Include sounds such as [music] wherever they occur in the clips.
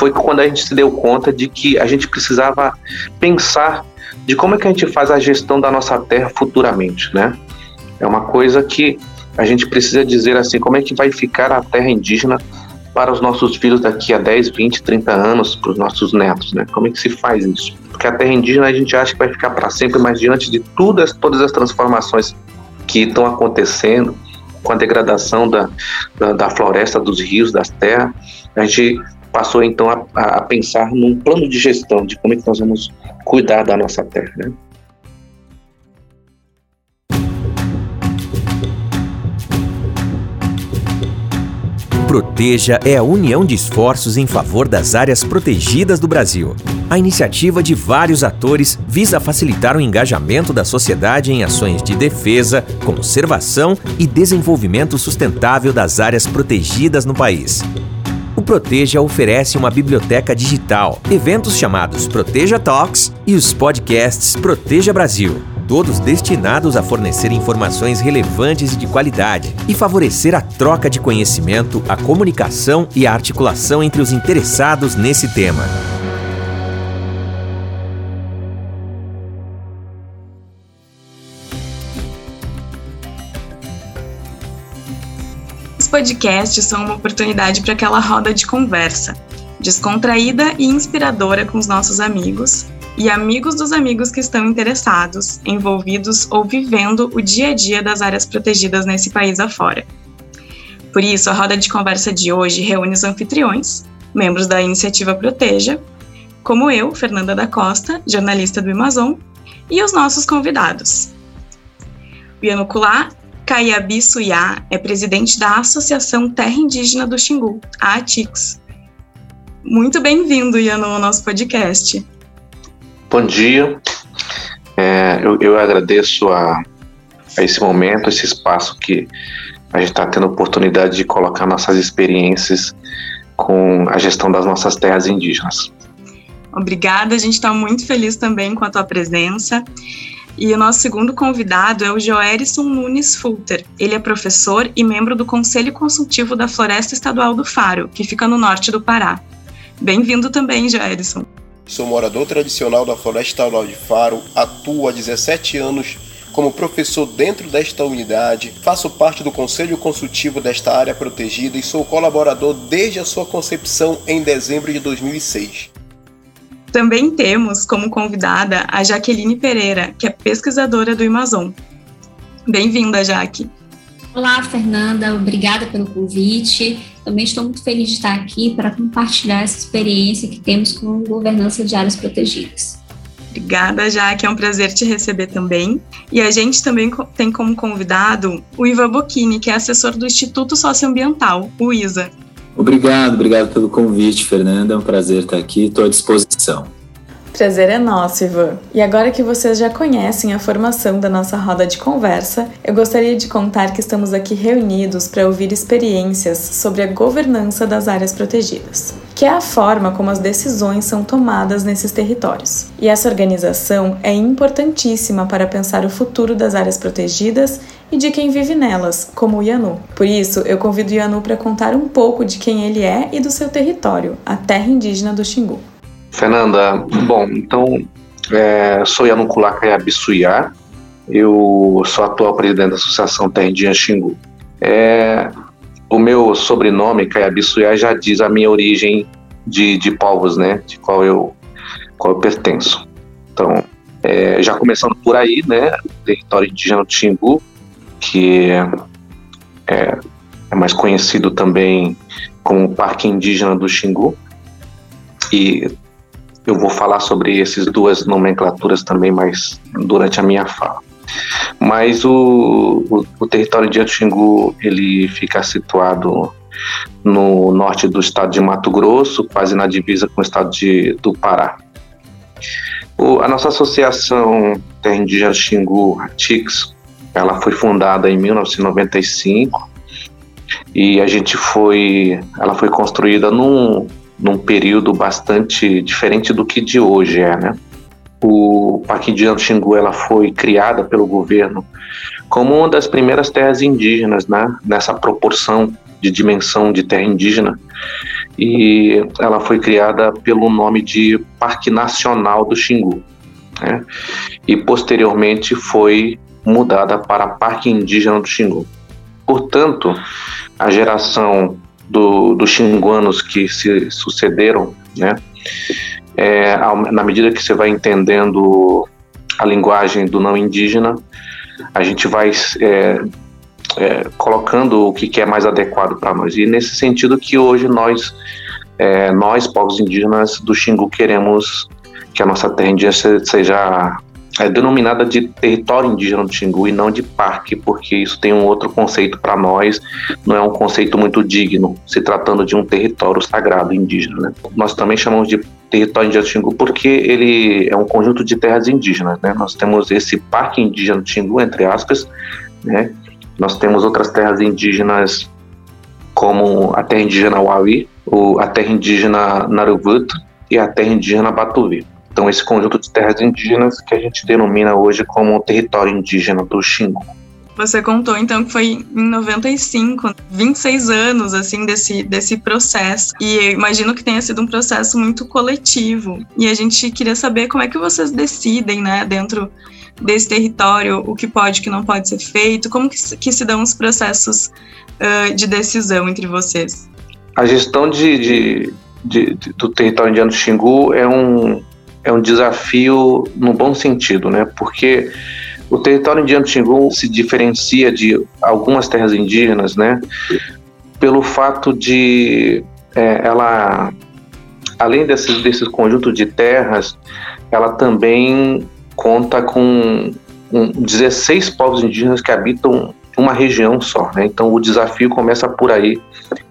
foi quando a gente se deu conta de que a gente precisava pensar de como é que a gente faz a gestão da nossa terra futuramente, né? É uma coisa que a gente precisa dizer assim, como é que vai ficar a terra indígena para os nossos filhos daqui a 10, 20, 30 anos, para os nossos netos, né? Como é que se faz isso? Porque a terra indígena a gente acha que vai ficar para sempre, mas diante de todas, todas as transformações que estão acontecendo, com a degradação da, da, da floresta, dos rios, das terras, a gente passou então a, a, pensar num plano de gestão de como é que nós vamos cuidar da nossa terra, né? Proteja é a união de esforços em favor das áreas protegidas do Brasil. A iniciativa de vários atores visa facilitar o engajamento da sociedade em ações de defesa, conservação e desenvolvimento sustentável das áreas protegidas no país. Proteja oferece uma biblioteca digital, eventos chamados Proteja Talks e os podcasts Proteja Brasil todos destinados a fornecer informações relevantes e de qualidade e favorecer a troca de conhecimento, a comunicação e a articulação entre os interessados nesse tema. Podcasts são uma oportunidade para aquela roda de conversa, descontraída e inspiradora com os nossos amigos e amigos dos amigos que estão interessados, envolvidos ou vivendo o dia a dia das áreas protegidas nesse país afora. Por isso, a roda de conversa de hoje reúne os anfitriões, membros da iniciativa Proteja, como eu, Fernanda da Costa, jornalista do Amazon, e os nossos convidados. O Yanukulá Kayabi Suyá é presidente da Associação Terra Indígena do Xingu, a ATIX. Muito bem-vindo, Iano, ao nosso podcast. Bom dia. É, eu, eu, agradeço a, a, esse momento, esse espaço que a gente está tendo a oportunidade de colocar nossas experiências com a gestão das nossas terras indígenas. Obrigada, a gente está muito feliz também com a tua presença. E o nosso segundo convidado é o Joerison Nunes Fulter. Ele é professor e membro do Conselho Consultivo da Floresta Estadual do Faro, que fica no norte do Pará. Bem-vindo também, Joerison. Sou morador tradicional da Floresta Estadual de Faro, atuo há 17 anos como professor dentro desta unidade, faço parte do conselho consultivo desta área protegida e sou colaborador desde a sua concepção em dezembro de 2006. Também temos como convidada a Jaqueline Pereira, que é pesquisadora do Amazon. Bem-vinda, Jaque. Olá, Fernanda, obrigada pelo convite. Também estou muito feliz de estar aqui para compartilhar essa experiência que temos com governança de áreas protegidas. Obrigada, Jaque. É um prazer te receber também. E a gente também tem como convidado o Ivan Bocchini, que é assessor do Instituto Socioambiental, o ISA. Obrigado, obrigado pelo convite, Fernanda. É um prazer estar aqui. Estou à disposição. Prazer é nosso, Ivan. E agora que vocês já conhecem a formação da nossa roda de conversa, eu gostaria de contar que estamos aqui reunidos para ouvir experiências sobre a governança das áreas protegidas, que é a forma como as decisões são tomadas nesses territórios. E essa organização é importantíssima para pensar o futuro das áreas protegidas e de quem vive nelas, como o Yanu. Por isso, eu convido o Yanu para contar um pouco de quem ele é e do seu território, a terra indígena do Xingu. Fernanda, bom, então é, sou Yanukulá Kayabisuyá, eu sou atual presidente da Associação Terra Indígena Xingu. É, o meu sobrenome, Kayabisuyá, já diz a minha origem de, de povos, né, de qual eu, qual eu pertenço. Então, é, já começando por aí, né, o território indígena do Xingu, que é, é, mais conhecido também como Parque Indígena do Xingu, e eu vou falar sobre essas duas nomenclaturas também mais durante a minha fala. Mas o, o, o território de Xingu, ele fica situado no norte do estado de Mato Grosso, quase na divisa com o estado de, do Pará. O, a nossa associação Terra Indígena Xingu, TIX, ela foi fundada em 1995 e a gente foi, ela foi construída num, num período bastante diferente do que de hoje é, né? O Parque Indígena do Xingu ela foi criada pelo governo como uma das primeiras terras indígenas, né? Nessa proporção de dimensão de terra indígena. e ela foi criada pelo nome de Parque Nacional do Xingu. Né? E posteriormente foi mudada para Parque Indígena do Xingu. Portanto, a geração do, dos xinguanos que se sucederam, né, é, na medida que você vai entendendo a linguagem do não indígena, a gente vai é, é, colocando o que, é mais adequado para nós. E nesse sentido que hoje nós, é, nós povos indígenas do Xingu, queremos que a nossa terra indígena seja é denominada de território indígena do Xingu e não de parque, porque isso tem um outro conceito para nós, não é um conceito muito digno, se tratando de um território sagrado indígena. Né? Nós também chamamos de território indígena do Xingu porque ele é um conjunto de terras indígenas. Né? Nós temos esse parque indígena do Xingu, entre aspas, né? nós temos outras terras indígenas como a terra indígena Wawi, a terra indígena Naruvut e a terra indígena Batuvi. Então, esse conjunto de terras indígenas que a gente denomina hoje como território indígena do Xingu. Você contou então que foi em 95, 26 anos assim desse, desse processo. E imagino que tenha sido um processo muito coletivo. E a gente queria saber como é que vocês decidem, né, dentro desse território, o que pode e o que não pode ser feito, como que, que se dão os processos uh, de decisão entre vocês? A gestão de, de, de, de do território indiano do Xingu é um, é um desafio no bom sentido, né? Porque o território indiano Xingu se diferencia de algumas terras indígenas, né? Pelo fato de é, ela, além desses, desses conjuntos de terras, ela também conta com um, 16 povos indígenas que habitam uma região só. Né? Então o desafio começa por aí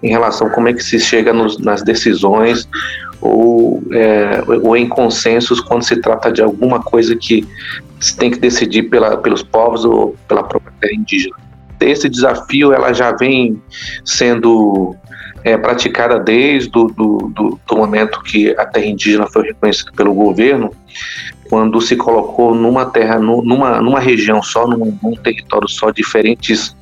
em relação a como é que se chega nos, nas decisões ou, é, ou em consensos quando se trata de alguma coisa que se tem que decidir pela, pelos povos ou pela própria terra indígena. Esse desafio ela já vem sendo é, praticada desde do, do, do, do momento que a terra indígena foi reconhecida pelo governo quando se colocou numa terra, numa, numa região só, num, num território só, diferentes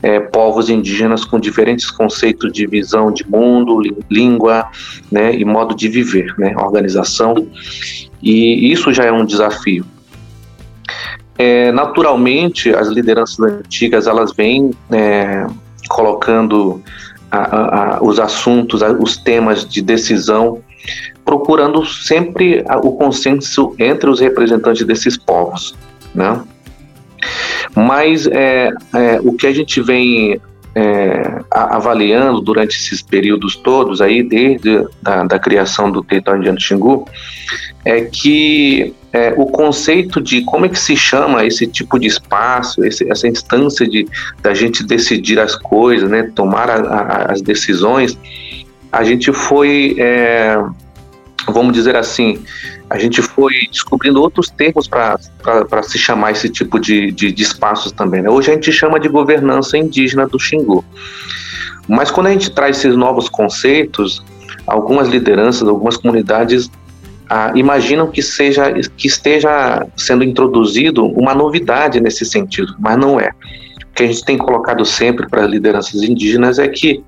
é, povos indígenas com diferentes conceitos de visão de mundo, língua né, e modo de viver, né, organização. E isso já é um desafio. É, naturalmente, as lideranças antigas elas vêm é, colocando a, a, a, os assuntos, os temas de decisão procurando sempre o consenso entre os representantes desses povos, né? Mas é, é, o que a gente vem é, avaliando durante esses períodos todos aí, desde da, da criação do território indiano Xingu, é que é, o conceito de como é que se chama esse tipo de espaço, esse, essa instância de da gente decidir as coisas, né, tomar a, a, as decisões, a gente foi é, vamos dizer assim, a gente foi descobrindo outros termos para se chamar esse tipo de, de, de espaços também. Né? Hoje a gente chama de governança indígena do Xingu. Mas quando a gente traz esses novos conceitos, algumas lideranças, algumas comunidades ah, imaginam que seja que esteja sendo introduzido uma novidade nesse sentido, mas não é. O que a gente tem colocado sempre para as lideranças indígenas é que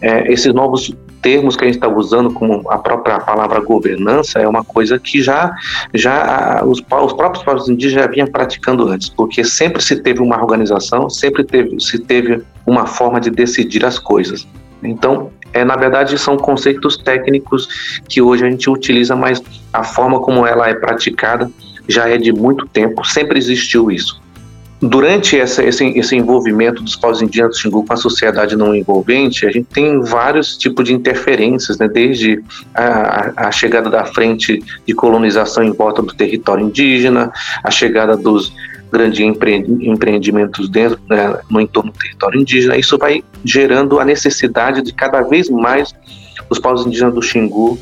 é, esses novos termos que a gente está usando, como a própria palavra governança, é uma coisa que já, já os, os próprios povos indígenas já vinham praticando antes, porque sempre se teve uma organização, sempre teve, se teve uma forma de decidir as coisas. Então, é, na verdade, são conceitos técnicos que hoje a gente utiliza, mas a forma como ela é praticada já é de muito tempo, sempre existiu isso durante essa, esse, esse, envolvimento dos povos indígenas do Xingu com a sociedade não envolvente, a gente tem vários tipos de interferências, né? desde a, a, chegada da frente de colonização em volta do território indígena, a chegada dos grandes empreendimentos dentro, né, no entorno do território indígena, isso vai gerando a necessidade de cada vez mais os povos indígenas do Xingu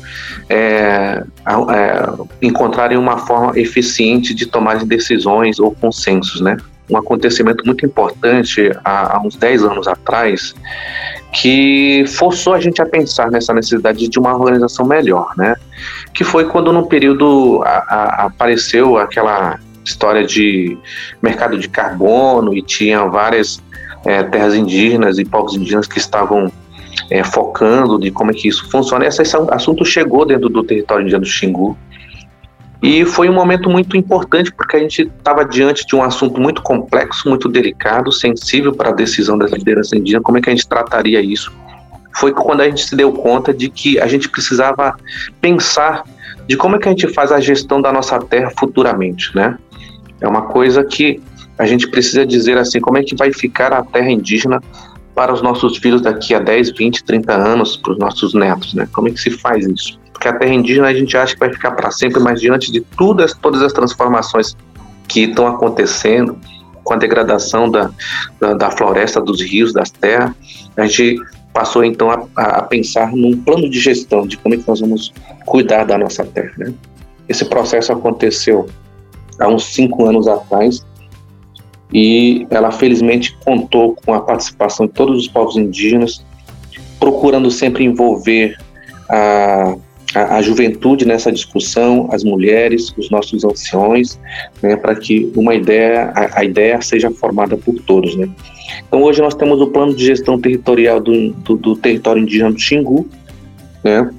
é, é, encontrarem uma forma eficiente de tomar decisões ou consensos, né? Um acontecimento muito importante há, há, uns 10 anos atrás que forçou a gente a pensar nessa necessidade de uma organização melhor, né? Que foi quando no período a, a, apareceu aquela história de mercado de carbono e tinha várias é, terras indígenas e povos indígenas que estavam é, focando de como é que isso funciona. Esse assunto chegou dentro do território indiano do Xingu e foi um momento muito importante porque a gente estava diante de um assunto muito complexo, muito delicado, sensível para a decisão da liderança indígena, como é que a gente trataria isso. Foi quando a gente se deu conta de que a gente precisava pensar de como é que a gente faz a gestão da nossa terra futuramente, né? É uma coisa que a gente precisa dizer assim, como é que vai ficar a terra indígena para os nossos filhos daqui a 10, 20, 30 anos, para os nossos netos, né? Como é que se faz isso? Porque a terra indígena a gente acha que vai ficar para sempre, mas diante de todas, todas as transformações que estão acontecendo, com a degradação da, da, da, floresta, dos rios, das terras, a gente passou então a, a, pensar num plano de gestão de como é que nós vamos cuidar da nossa terra. Né? Esse processo aconteceu há uns cinco anos atrás e ela felizmente contou com a participação de todos os povos indígenas, procurando sempre envolver a, a, a juventude nessa discussão, as mulheres, os nossos anciões, né, para que uma ideia, a, a, ideia seja formada por todos. Né. Então hoje nós temos o plano de gestão territorial do, do, do território indígena do Xingu, né,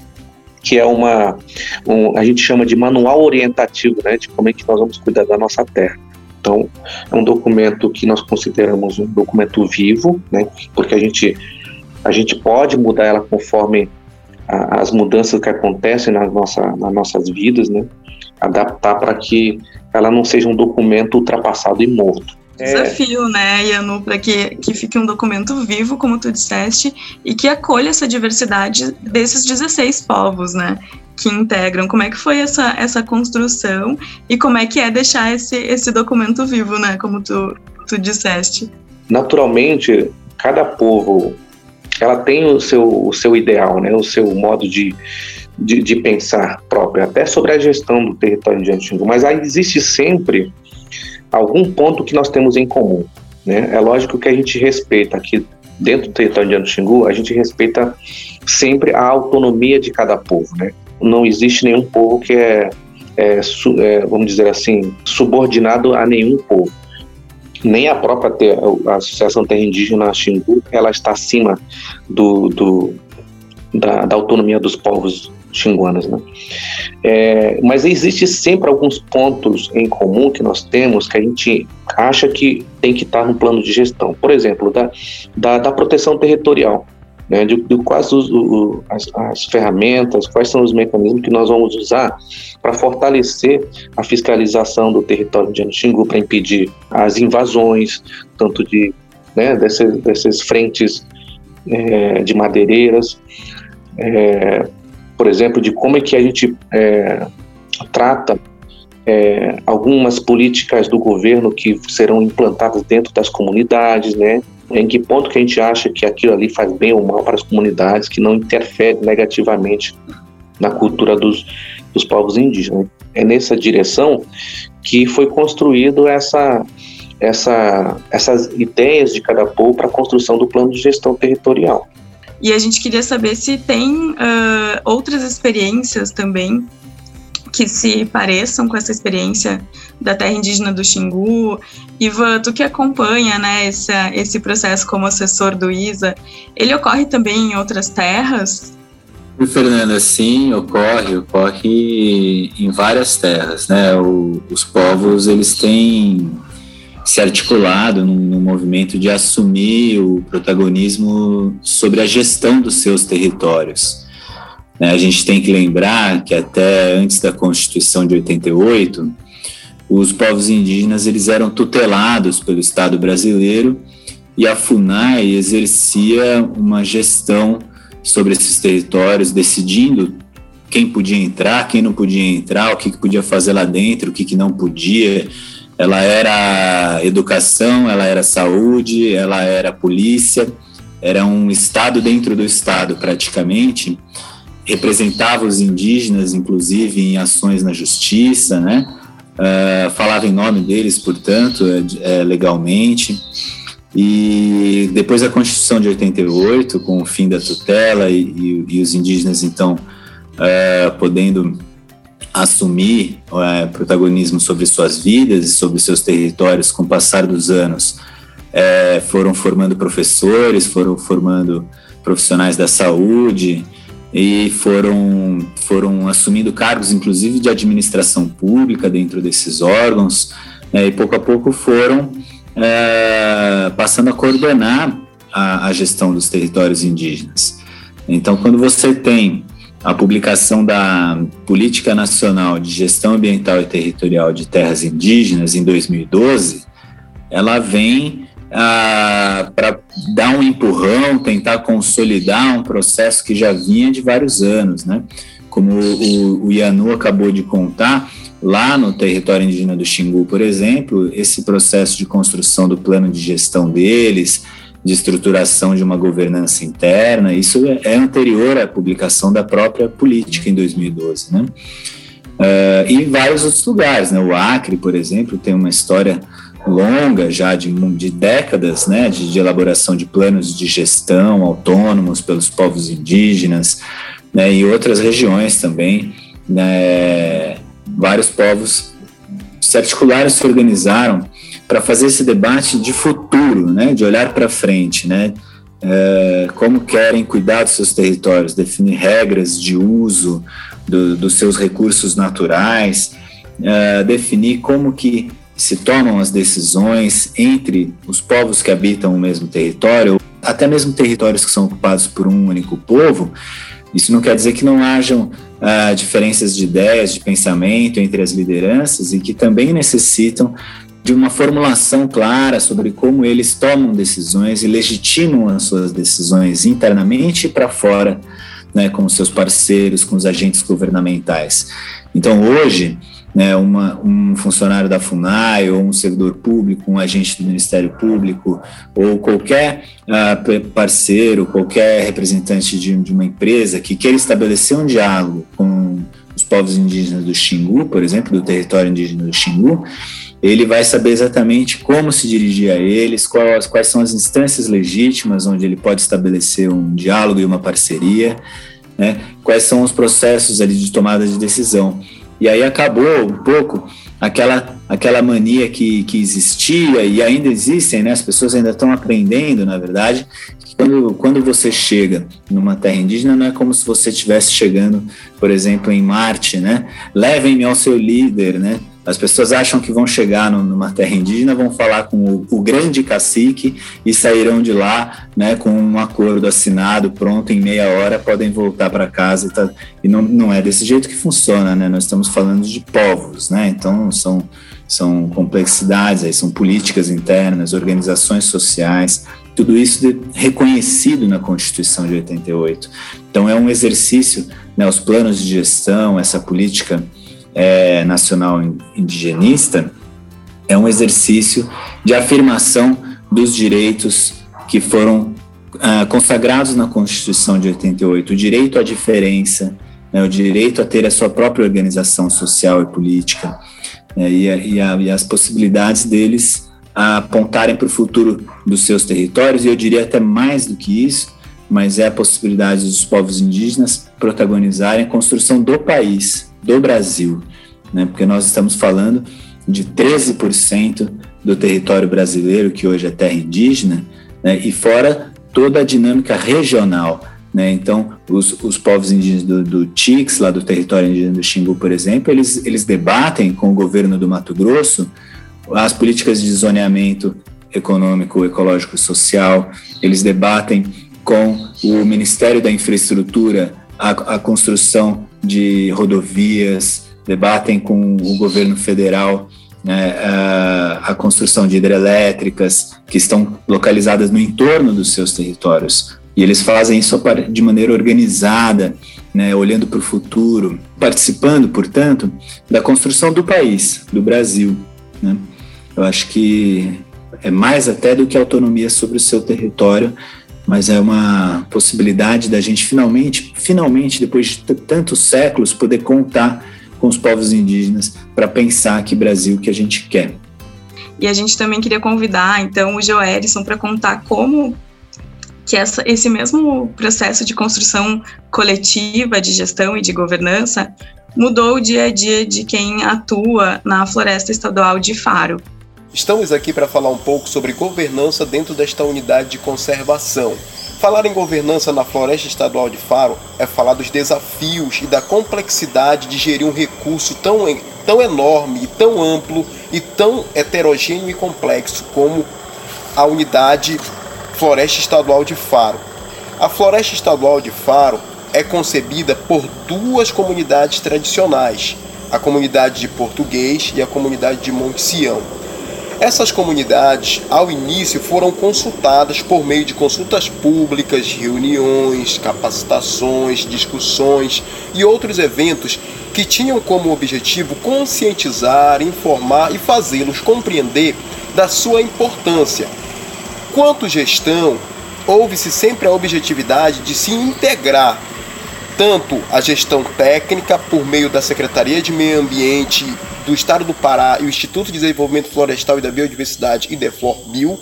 que é uma, um, a gente chama de manual orientativo, né, de como é que nós vamos cuidar da nossa terra. Então, é um documento que nós consideramos um documento vivo, né, porque a gente, a gente pode mudar ela conforme a, as mudanças que acontecem nas, nossa, nas nossas vidas, né, adaptar para que ela não seja um documento ultrapassado e morto. Desafio, é... né, Yanu, para que, que fique um documento vivo, como tu disseste, e que acolha essa diversidade desses 16 povos, né? que integram. Como é que foi essa, essa construção e como é que é deixar esse, esse documento vivo, né? Como tu, tu disseste. Naturalmente, cada povo ela tem o seu, o seu ideal, né? O seu modo de, de, de pensar próprio, até sobre a gestão do território de Antigo. Mas aí existe sempre algum ponto que nós temos em comum. Né? É lógico que a gente respeita aqui dentro do território de Anxingu, a gente respeita sempre a autonomia de cada povo, né? não existe nenhum povo que é, é, é, vamos dizer assim, subordinado a nenhum povo. Nem a própria ter, a Associação Terra Indígena Xingu, ela está acima do, do da, da, autonomia dos povos xinguanos. Né? É, mas existe sempre alguns pontos em comum que nós temos que a gente acha que tem que estar no plano de gestão. Por exemplo, da, da, da proteção territorial né, de, de quais os, o, as, as, ferramentas, quais são os mecanismos que nós vamos usar para fortalecer a fiscalização do território de Xingu para impedir as invasões, tanto de né, dessas, frentes é, de madeireiras, é, por exemplo, de como é que a gente é, trata é, algumas políticas do governo que serão implantadas dentro das comunidades, né? Em que ponto que a gente acha que aquilo ali faz bem ou mal para as comunidades, que não interfere negativamente na cultura dos, dos povos indígenas. É nessa direção que foi construído essa, essa, essas ideias de cada povo para a construção do plano de gestão territorial. E a gente queria saber se tem uh, outras experiências também que se pareçam com essa experiência da terra indígena do Xingu. Ivan, tu que acompanha né, esse, esse processo como assessor do ISA, ele ocorre também em outras terras? Fernanda, sim, ocorre, ocorre em várias terras, né? O, os povos, eles têm se articulado num, num, movimento de assumir o protagonismo sobre a gestão dos seus territórios. Né? A gente tem que lembrar que até antes da Constituição de 88, os povos indígenas eles eram tutelados pelo Estado brasileiro e a FUNAI exercia uma gestão sobre esses territórios, decidindo quem podia entrar, quem não podia entrar, o que, que podia fazer lá dentro, o que, que não podia. Ela era educação, ela era saúde, ela era polícia, era um Estado dentro do Estado, praticamente representava os indígenas, inclusive em ações na justiça, né? Uh, falava em nome deles, portanto, é, é, legalmente. E depois da Constituição de 88, com o fim da tutela e, e, e os indígenas, então, uh, podendo assumir uh, protagonismo sobre suas vidas e sobre seus territórios com o passar dos anos, foram formando professores, foram formando profissionais da saúde e foram, foram assumindo cargos, inclusive de administração pública dentro desses órgãos, né, e pouco a pouco foram é, passando a coordenar a, a gestão dos territórios indígenas. Então, quando você tem a publicação da Política Nacional de Gestão Ambiental e Territorial de Terras Indígenas, em 2012, ela vem ah, para dar um empurrão, tentar consolidar um processo que já vinha de vários anos, né? Como o, o Ianu acabou de contar, lá no território indígena do Xingu, por exemplo, esse processo de construção do plano de gestão deles, de estruturação de uma governança interna, isso é anterior à publicação da própria política em 2012, né? Uh, e em vários outros lugares, né? O Acre, por exemplo, tem uma história longa já de, de décadas, né? De, de, elaboração de planos de gestão autônomos pelos povos indígenas, né? E outras regiões também, né? Vários povos se articularam, se organizaram para fazer esse debate de futuro, né, de olhar para frente, né, é, como querem cuidar dos seus territórios, definir regras de uso do, dos seus recursos naturais, é, definir como que se tomam as decisões entre os povos que habitam o mesmo território, até mesmo territórios que são ocupados por um único povo. Isso não quer dizer que não hajam uh, diferenças de ideias, de pensamento entre as lideranças e que também necessitam de uma formulação clara sobre como eles tomam decisões e legitimam as suas decisões internamente e para fora, né, com seus parceiros, com os agentes governamentais. Então, hoje, né, uma, um funcionário da FUNAI ou um servidor público, um agente do Ministério Público ou qualquer uh, parceiro, qualquer representante de, de uma empresa que queira estabelecer um diálogo com os povos indígenas do Xingu, por exemplo, do território indígena do Xingu, ele vai saber exatamente como se dirigir a eles, quais, quais são as instâncias legítimas onde ele pode estabelecer um diálogo e uma parceria, né? quais são os processos ali de tomada de decisão. E aí acabou um pouco aquela, aquela mania que, que existia e ainda existem, né? as pessoas ainda estão aprendendo, na verdade, quando, quando você chega numa terra indígena, não é como se você estivesse chegando, por exemplo, em Marte, né? Levem-me ao seu líder, né? As pessoas acham que vão chegar numa terra indígena, vão falar com o, o, grande cacique e sairão de lá né, com um acordo assinado, pronto, em meia hora podem voltar para casa. E, tá, e não, não é desse jeito que funciona, né? Nós estamos falando de povos, né? Então são, são complexidades, aí, são políticas internas, organizações sociais, tudo isso reconhecido na Constituição de 88. Então é um exercício, né, os planos de gestão, essa política é, nacional indigenista é um exercício de afirmação dos direitos que foram ah, consagrados na Constituição de 88, o direito à diferença, né, o direito a ter a sua própria organização social e política, né, e, a, e, a, e, as possibilidades deles apontarem para o futuro dos seus territórios, e eu diria até mais do que isso, mas é a possibilidade dos povos indígenas protagonizarem a construção do país, do Brasil, né? porque nós estamos falando de 13% do território brasileiro, que hoje é terra indígena, né? e fora toda a dinâmica regional. Né? Então, os, os povos indígenas do, do TIX, lá do território indígena do Xingu, por exemplo, eles, eles debatem com o governo do Mato Grosso as políticas de zoneamento econômico, ecológico e social, eles debatem com o Ministério da Infraestrutura a, a construção de rodovias, debatem com o governo federal né, a, a, construção de hidrelétricas que estão localizadas no entorno dos seus territórios. E eles fazem isso de maneira organizada, né, olhando para o futuro, participando, portanto, da construção do país, do Brasil. Né? Eu acho que é mais até do que autonomia sobre o seu território, mas é uma possibilidade da gente finalmente, finalmente, depois de tantos séculos, poder contar com os povos indígenas para pensar que Brasil que a gente quer. E a gente também queria convidar, então, o Joelison para contar como que essa, esse mesmo processo de construção coletiva de gestão e de governança mudou o dia a dia de quem atua na Floresta Estadual de Faro. Estamos aqui para falar um pouco sobre governança dentro desta unidade de conservação. Falar em governança na Floresta Estadual de Faro é falar dos desafios e da complexidade de gerir um recurso tão, tão enorme, tão amplo e tão heterogêneo e complexo como a unidade Floresta Estadual de Faro. A Floresta Estadual de Faro é concebida por duas comunidades tradicionais, a comunidade de Português e a comunidade de Monte Sião. Essas comunidades, ao início, foram consultadas por meio de consultas públicas, reuniões, capacitações, discussões e outros eventos que tinham como objetivo conscientizar, informar e fazê-los compreender da sua importância. Quanto gestão, houve-se sempre a objetividade de se integrar tanto a gestão técnica por meio da Secretaria de Meio Ambiente do Estado do Pará e o Instituto de Desenvolvimento Florestal e da Biodiversidade, IDEFLOR Bio,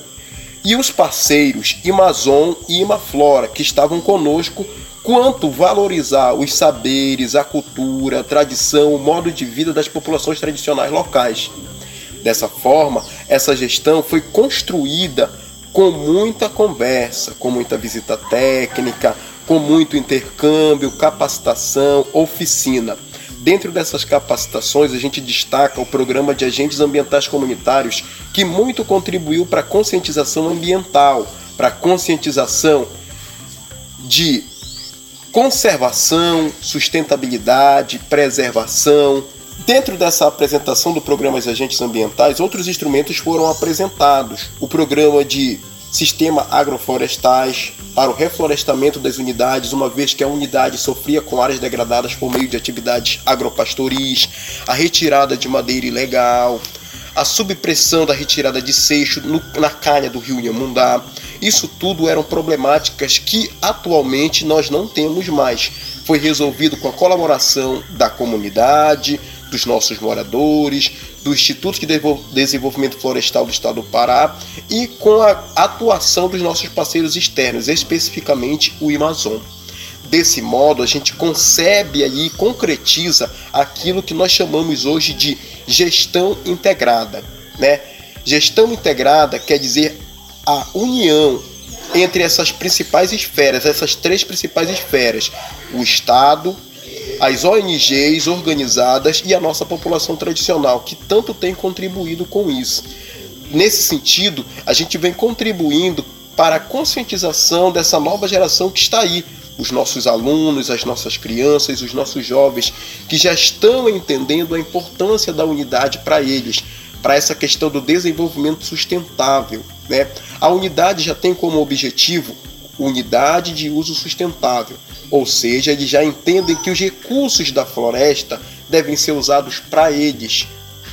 e os parceiros Amazon e Imaflora, que estavam conosco, quanto valorizar os saberes, a cultura, a tradição, o modo de vida das populações tradicionais locais. Dessa forma, essa gestão foi construída com muita conversa, com muita visita técnica, com muito intercâmbio, capacitação, oficina. Dentro dessas capacitações, a gente destaca o programa de agentes ambientais comunitários, que muito contribuiu para a conscientização ambiental, para a conscientização de conservação, sustentabilidade, preservação. Dentro dessa apresentação do programa de agentes ambientais, outros instrumentos foram apresentados. O programa de sistema agroflorestais para o reflorestamento das unidades, uma vez que a unidade sofria com áreas degradadas por meio de atividades agropastoris, a retirada de madeira ilegal, a subpressão da retirada de seixo no, na canha do rio Inhamundá. Isso tudo eram problemáticas que atualmente nós não temos mais. Foi resolvido com a colaboração da comunidade, dos nossos moradores, do Instituto de Desenvolvimento Florestal do Estado do Pará e com a atuação dos nossos parceiros externos, especificamente o Amazon. Desse modo, a gente concebe e concretiza aquilo que nós chamamos hoje de gestão integrada. Né? Gestão integrada quer dizer a união entre essas principais esferas, essas três principais esferas: o Estado, as ONGs organizadas e a nossa população tradicional, que tanto tem contribuído com isso. Nesse sentido, a gente vem contribuindo para a conscientização dessa nova geração que está aí, os nossos alunos, as nossas crianças, os nossos jovens, que já estão entendendo a importância da unidade para eles, para essa questão do desenvolvimento sustentável. Né? A unidade já tem como objetivo unidade de uso sustentável. Ou seja, eles já entendem que os recursos da floresta devem ser usados para eles,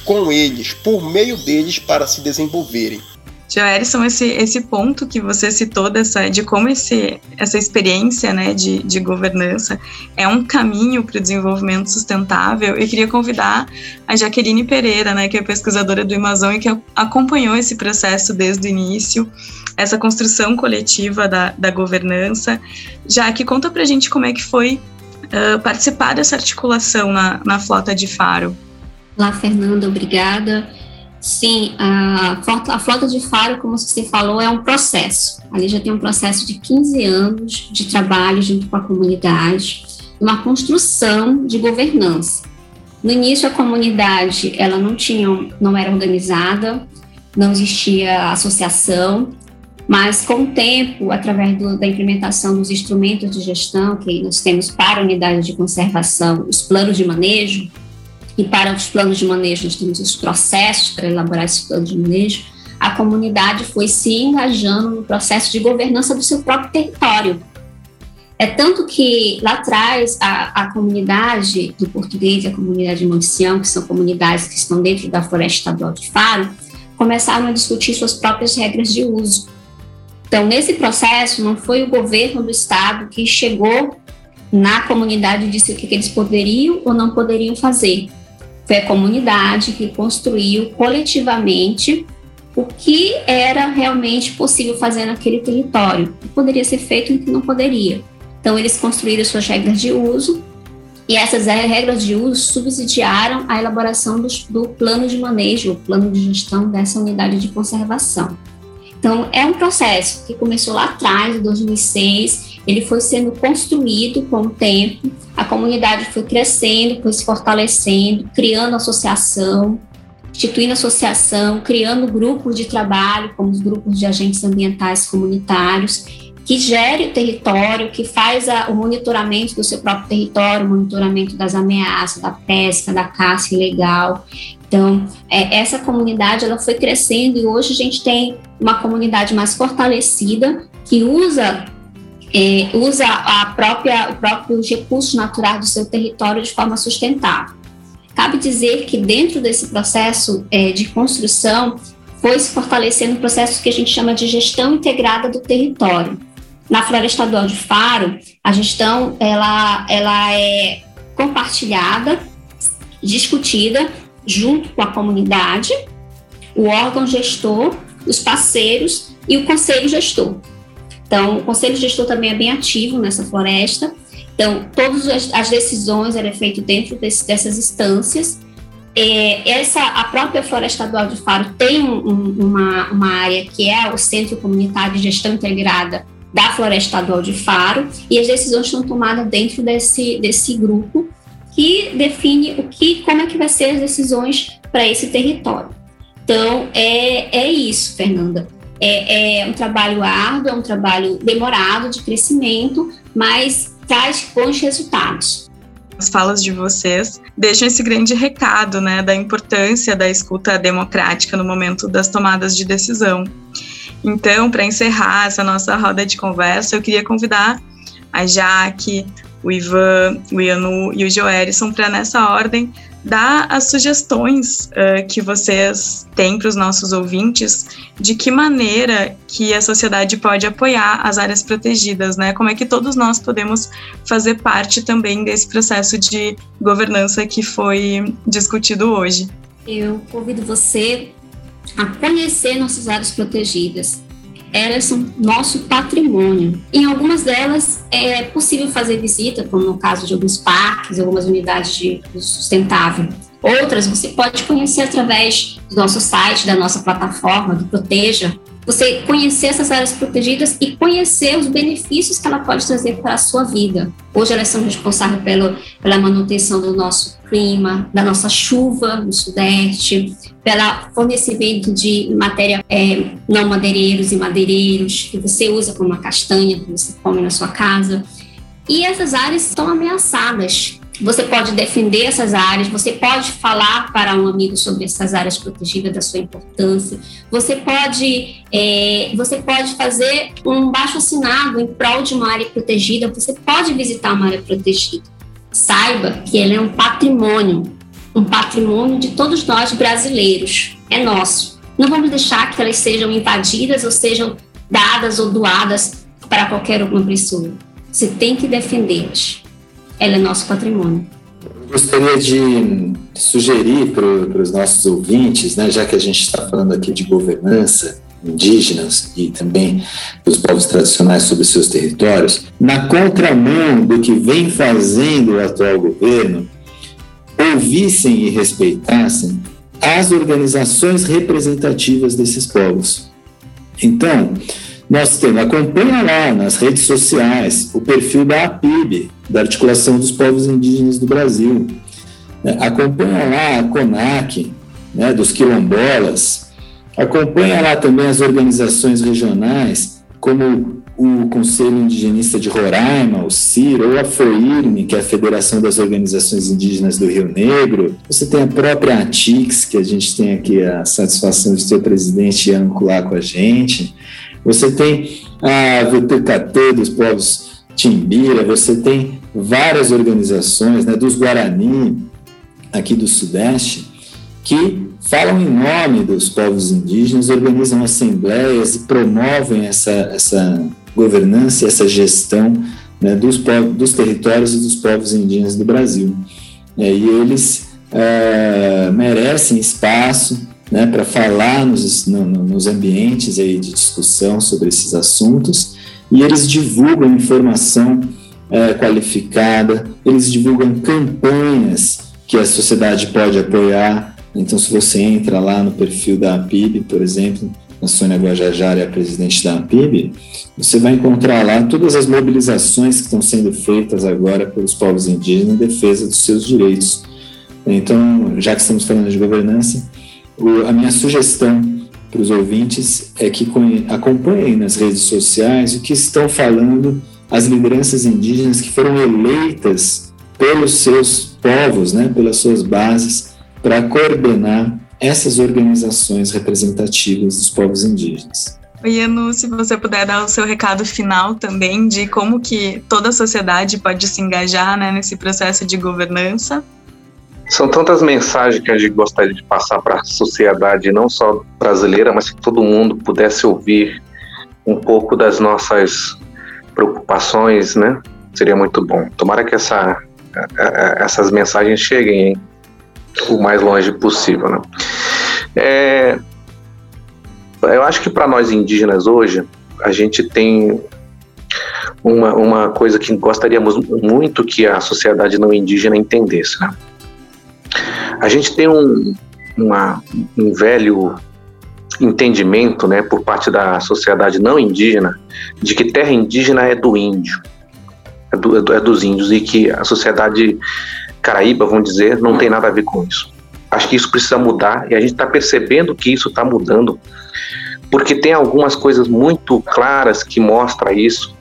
com eles, por meio deles para se desenvolverem. Joelson, esse, esse ponto que você citou dessa, de como esse, essa experiência né, de, de governança é um caminho para o desenvolvimento sustentável, eu queria convidar a Jaqueline Pereira, né, que é pesquisadora do Amazon e que acompanhou esse processo desde o início, essa construção coletiva da, da governança. Jaque, conta para a gente como é que foi uh, participar dessa articulação na, na Flota de Faro. Olá, Fernanda, obrigada. Sim, a frota, a frota de Faro, como você falou, é um processo. Ali já tem um processo de 15 anos de trabalho junto com a comunidade, uma construção de governança. No início, a comunidade ela não tinha, não era organizada, não existia associação, mas com o tempo, através do, da implementação dos instrumentos de gestão que nós temos para a unidade de conservação, os planos de manejo, e para os planos de manejo, nós temos os processos para elaborar esse plano de manejo, a comunidade foi se engajando no processo de governança do seu próprio território. É tanto que lá atrás a, a comunidade do português e a comunidade de Monte Sião, que são comunidades que estão dentro da Floresta Estadual de Faro, começaram a discutir suas próprias regras de uso. Então, nesse processo, não foi o governo do estado que chegou na comunidade e disse o que, que eles poderiam ou não poderiam fazer. Foi a comunidade que construiu coletivamente o que era realmente possível fazer naquele território, o que poderia ser feito e o que não poderia. Então, eles construíram suas regras de uso e essas regras de uso subsidiaram a elaboração do, do plano de manejo, o plano de gestão dessa unidade de conservação. Então, é um processo que começou lá atrás, em 2006, ele foi sendo construído com o tempo, a comunidade foi crescendo, foi se fortalecendo, criando associação, instituindo associação, criando grupos de trabalho, como os grupos de agentes ambientais comunitários, que gere o território, que faz a, o monitoramento do seu próprio território, o monitoramento das ameaças, da pesca, da caça ilegal. Então, é, essa comunidade ela foi crescendo e hoje a gente tem uma comunidade mais fortalecida que usa é, usa a própria, o próprio recurso natural do seu território de forma sustentável. Cabe dizer que dentro desse processo é, de construção foi se fortalecendo um processo que a gente chama de gestão integrada do território. Na Floresta Estadual de Faro, a gestão ela, ela é compartilhada, discutida junto com a comunidade, o órgão gestor, os parceiros e o conselho gestor. Então, o conselho gestor também é bem ativo nessa floresta. Então, todas as decisões eram feitas dentro desse, dessas instâncias. É, essa, a própria Floresta Estadual de Faro tem um, uma, uma área que é o Centro Comunitário de Gestão Integrada da Floresta Estadual de Faro, e as decisões são tomadas dentro desse, desse grupo que define o que, como é que vai ser as decisões para esse território. Então, é, é isso, Fernanda. É, é um trabalho árduo, é um trabalho demorado de crescimento, mas traz bons resultados as falas de vocês deixam esse grande recado, né, da importância da escuta democrática no momento das tomadas de decisão. Então, para encerrar essa nossa roda de conversa, eu queria convidar a Jaque, o Ivan, o Ianu e o Joerison para, nessa ordem, dar as sugestões uh, que vocês têm para os nossos ouvintes de que maneira que a sociedade pode apoiar as áreas protegidas, né? Como é que todos nós podemos fazer parte também desse processo de governança que foi discutido hoje. Eu convido você a conhecer nossas áreas protegidas. Elas são nosso patrimônio. Em algumas delas é possível fazer visita, como no caso de alguns parques, algumas unidades de sustentável. Outras você pode conhecer através do nosso site, da nossa plataforma, do Proteja, você conhecer essas áreas protegidas e conhecer os benefícios que ela pode trazer para a sua vida. Hoje elas são responsáveis pelo, pela manutenção do nosso clima, da nossa chuva no sudeste, pelo fornecimento de matéria é, não madeireiros e madeireiros que você usa como uma castanha que você come na sua casa. E essas áreas estão ameaçadas você pode defender essas áreas, você pode falar para um amigo sobre essas áreas protegidas, da sua importância. Você pode, é, você pode fazer um baixo assinado em prol de uma área protegida. Você pode visitar uma área protegida. Saiba que ela é um patrimônio, um patrimônio de todos nós brasileiros. É nosso. Não vamos deixar que elas sejam invadidas ou sejam dadas ou doadas para qualquer uma pessoa. Você tem que defendê-las ela é nosso patrimônio. Eu gostaria de sugerir para os nossos ouvintes, né, já que a gente está falando aqui de governança, indígenas e também dos povos tradicionais sobre seus territórios, na contramão do que vem fazendo o atual governo, ouvissem e respeitassem as organizações representativas desses povos. Então, nós temos, acompanha lá nas redes sociais o perfil da APIB, da Articulação dos Povos Indígenas do Brasil. É, acompanha lá a CONAC, né, dos quilombolas. Acompanha lá também as organizações regionais, como o Conselho Indigenista de Roraima, o CIR, ou a FOIRME, que é a Federação das Organizações Indígenas do Rio Negro. Você tem a própria ATIX, que a gente tem aqui a satisfação de ter o presidente Ian lá com a gente. Você tem a VTKT dos povos Timbira, você tem várias organizações né, dos Guarani, aqui do Sudeste, que falam em nome dos povos indígenas, organizam assembleias e promovem essa, essa governança, essa gestão né, dos, povos, dos territórios e dos povos indígenas do Brasil. E eles é, merecem espaço, né, para falar nos, no, nos ambientes aí de discussão sobre esses assuntos e eles divulgam informação é, qualificada, eles divulgam campanhas que a sociedade pode apoiar. Então, se você entra lá no perfil da APIB, por exemplo, a Sônia Guajajara é a presidente da APIB, você vai encontrar lá todas as mobilizações que estão sendo feitas agora pelos povos indígenas em defesa dos seus direitos. Então, já que estamos falando de governança, a minha sugestão para os ouvintes é que acompanhem nas redes sociais o que estão falando as lideranças indígenas que foram eleitas pelos seus povos, né, pelas suas bases, para coordenar essas organizações representativas dos povos indígenas. Iano, se você puder dar o seu recado final também de como que toda a sociedade pode se engajar né, nesse processo de governança. São tantas mensagens que a gente gostaria de passar para a sociedade, não só brasileira, mas que todo mundo pudesse ouvir um pouco das nossas preocupações, né? Seria muito bom. Tomara que essa, essas mensagens cheguem hein? o mais longe possível, né? É, eu acho que para nós indígenas hoje, a gente tem uma, uma coisa que gostaríamos muito que a sociedade não indígena entendesse. Né? A gente tem um, uma, um velho entendimento né, por parte da sociedade não indígena de que terra indígena é do índio, é, do, é dos índios, e que a sociedade caraíba, vamos dizer, não tem nada a ver com isso. Acho que isso precisa mudar e a gente está percebendo que isso está mudando, porque tem algumas coisas muito claras que mostram isso,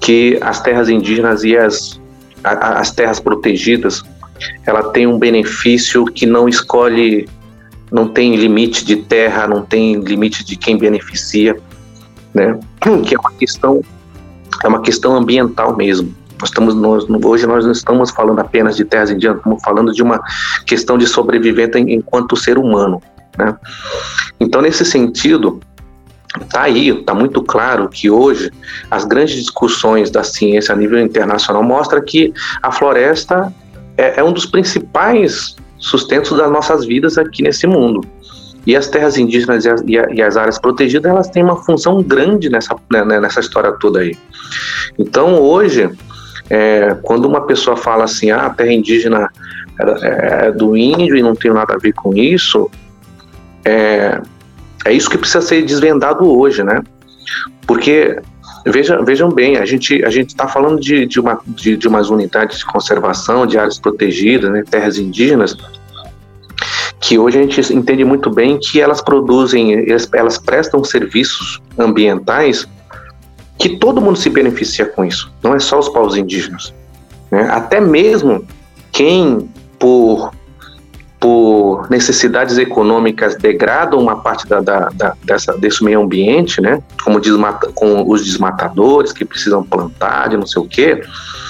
que as terras indígenas e as, as terras protegidas, ela tem um benefício que não escolhe, não tem limite de terra, não tem limite de quem beneficia, né? [clears throat] Que é uma questão, é uma questão ambiental mesmo. Nós estamos, nós, hoje nós não estamos falando apenas de terras indígenas, estamos falando de uma questão de sobrevivência enquanto ser humano. Né? Então, nesse sentido, está aí, está muito claro que hoje as grandes discussões da ciência a nível internacional mostram que a floresta é, é um dos principais sustentos das nossas vidas aqui nesse mundo. E as terras indígenas e as, e as, áreas protegidas, elas têm uma função grande nessa, né, nessa história toda aí. Então, hoje, é, quando uma pessoa fala assim, ah, a terra indígena é, é do índio e não tem nada a ver com isso, é, é isso que precisa ser desvendado hoje, né? Porque veja, vejam bem, a gente a gente está falando de, de, uma, de, de umas unidades de conservação, de áreas protegidas, né, terras indígenas, que hoje a gente entende muito bem que elas produzem, elas, elas prestam serviços ambientais que todo mundo se beneficia com isso, não é só os povos indígenas. Né? Até mesmo quem, por, por necessidades econômicas, degradam uma parte da, da, da dessa, desse meio ambiente, né? como desmata, com os desmatadores que precisam plantar, de não sei o quê,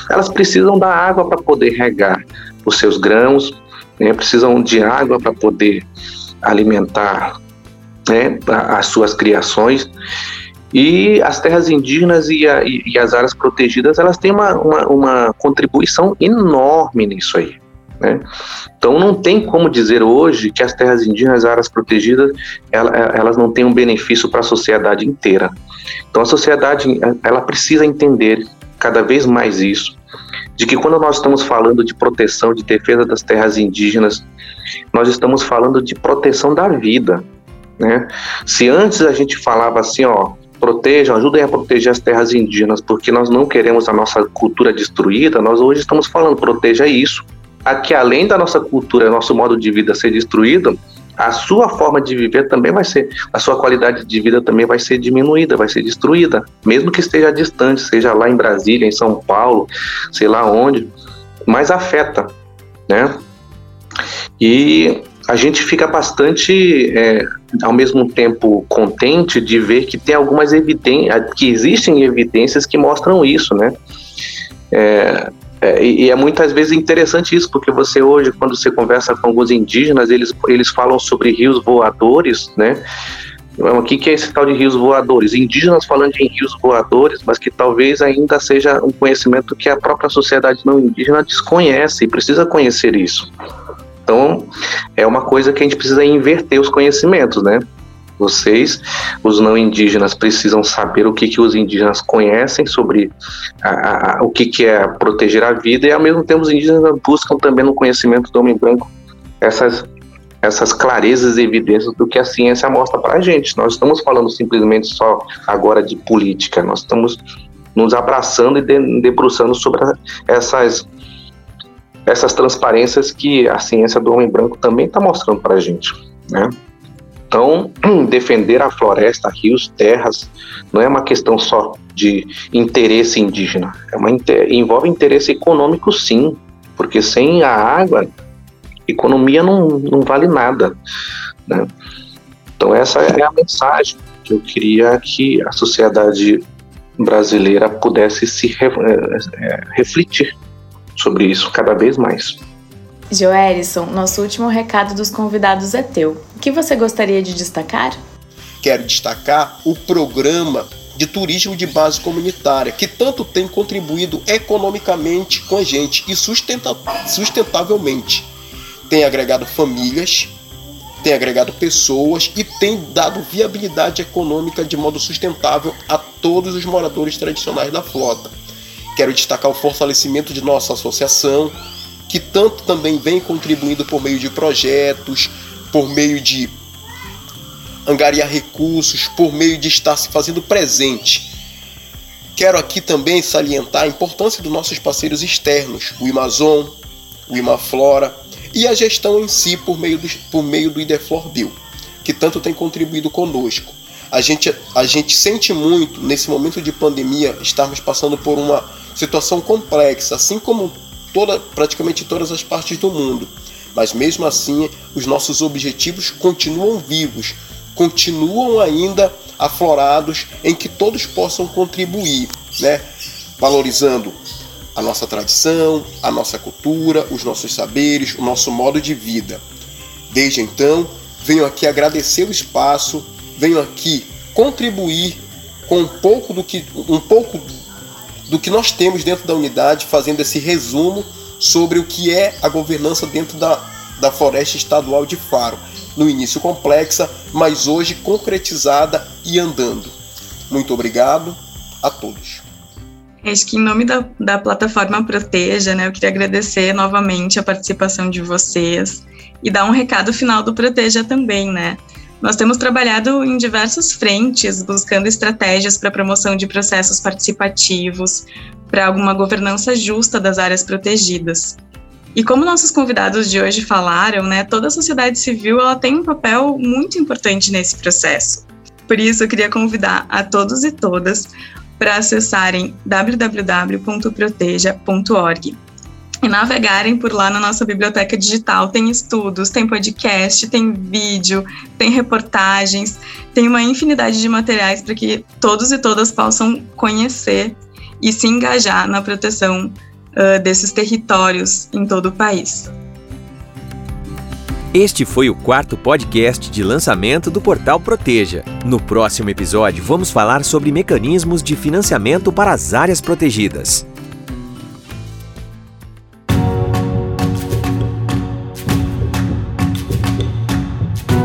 elas precisam da água para poder regar os seus grãos, né? precisam de água para poder alimentar né, as suas criações. E as terras indígenas e, a, e, as áreas protegidas, elas têm uma, uma, uma contribuição enorme nisso aí. Né? Então não tem como dizer hoje que as terras indígenas e áreas protegidas elas não têm um benefício para a sociedade inteira. Então a sociedade ela precisa entender cada vez mais isso, de que quando nós estamos falando de proteção, de defesa das terras indígenas, nós estamos falando de proteção da vida. Né? Se antes a gente falava assim, ó, protejam, ajudem a proteger as terras indígenas, porque nós não queremos a nossa cultura destruída, nós hoje estamos falando, proteja isso. Aqui, além da nossa cultura, nosso modo de vida ser destruído, a sua forma de viver também vai ser, a sua qualidade de vida também vai ser diminuída, vai ser destruída, mesmo que esteja distante, seja lá em Brasília, em São Paulo, sei lá onde, mas afeta, né? E a gente fica bastante, é, ao mesmo tempo, contente de ver que tem algumas evidências, que existem evidências que mostram isso, né? É, é, e é muitas vezes interessante isso, porque você hoje, quando você conversa com alguns indígenas, eles, eles falam sobre rios voadores, né? O que, que é esse tal de rios voadores? Indígenas falando em rios voadores, mas que talvez ainda seja um conhecimento que a própria sociedade não indígena desconhece e precisa conhecer isso. Então, é uma coisa que a gente precisa inverter os conhecimentos, né? Vocês. Os não indígenas precisam saber o que, que os indígenas conhecem sobre a, a, o que, que é proteger a vida, e ao mesmo tempo os indígenas buscam também no conhecimento do homem branco essas, essas clarezas e evidências do que a ciência mostra para a gente. Nós estamos falando simplesmente só agora de política, nós estamos nos abraçando e debruçando sobre essas essas transparências que a ciência do homem branco também está mostrando para a gente, né? Então, [clears throat] defender a floresta, rios, terras, não é uma questão só de interesse indígena, é uma, envolve interesse econômico sim, porque sem a água, economia não, não vale nada. Né? Então, essa é a mensagem que eu queria que a sociedade brasileira pudesse se re, é, refletir sobre isso cada vez mais. Joerison, nosso último recado dos convidados é teu. O que você gostaria de destacar? Quero destacar o programa de turismo de base comunitária, que tanto tem contribuído economicamente com a gente e sustenta sustentavelmente. Tem agregado famílias, tem agregado pessoas e tem dado viabilidade econômica de modo sustentável a todos os moradores tradicionais da flota. Quero destacar o fortalecimento de nossa associação, que tanto também vem contribuindo por meio de projetos, por meio de angariar recursos, por meio de estar se fazendo presente. Quero aqui também salientar a importância dos nossos parceiros externos, o Amazon, o Imaflora e a gestão em si por meio do, por meio do Ideflor Bill, que tanto tem contribuído conosco. A gente, a gente sente muito, nesse momento de pandemia, estarmos passando por uma situação complexa, assim como toda, praticamente todas as partes do mundo. Mas mesmo assim, os nossos objetivos continuam vivos, continuam ainda aflorados em que todos possam contribuir, né? valorizando a nossa tradição, a nossa cultura, os nossos saberes, o nosso modo de vida. Desde então, venho aqui agradecer o espaço, venho aqui contribuir com um pouco do que um pouco do que nós temos dentro da unidade, fazendo esse resumo sobre o que é a governança dentro da, da Floresta Estadual de Faro. No início complexa, mas hoje concretizada e andando. Muito obrigado a todos. Acho que em nome da, da plataforma Proteja, né, eu queria agradecer novamente a participação de vocês e dar um recado final do Proteja também, né? Nós temos trabalhado em diversas frentes, buscando estratégias para promoção de processos participativos, para alguma governança justa das áreas protegidas. E como nossos convidados de hoje falaram, né, toda a sociedade civil ela tem um papel muito importante nesse processo. Por isso, eu queria convidar a todos e todas para acessarem www.proteja.org e navegarem por lá na nossa biblioteca digital. Tem estudos, tem podcast, tem vídeo, tem reportagens, tem uma infinidade de materiais para que todos e todas possam conhecer e se engajar na proteção uh, desses territórios em todo o país. Este foi o quarto podcast de lançamento do portal Proteja. No próximo episódio, vamos falar sobre mecanismos de financiamento para as áreas protegidas.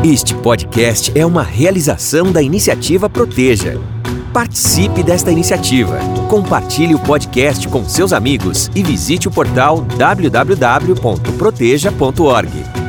Este podcast é uma realização da iniciativa Proteja. Participe desta iniciativa. Compartilhe o podcast com seus amigos e visite o portal www.proteja.org.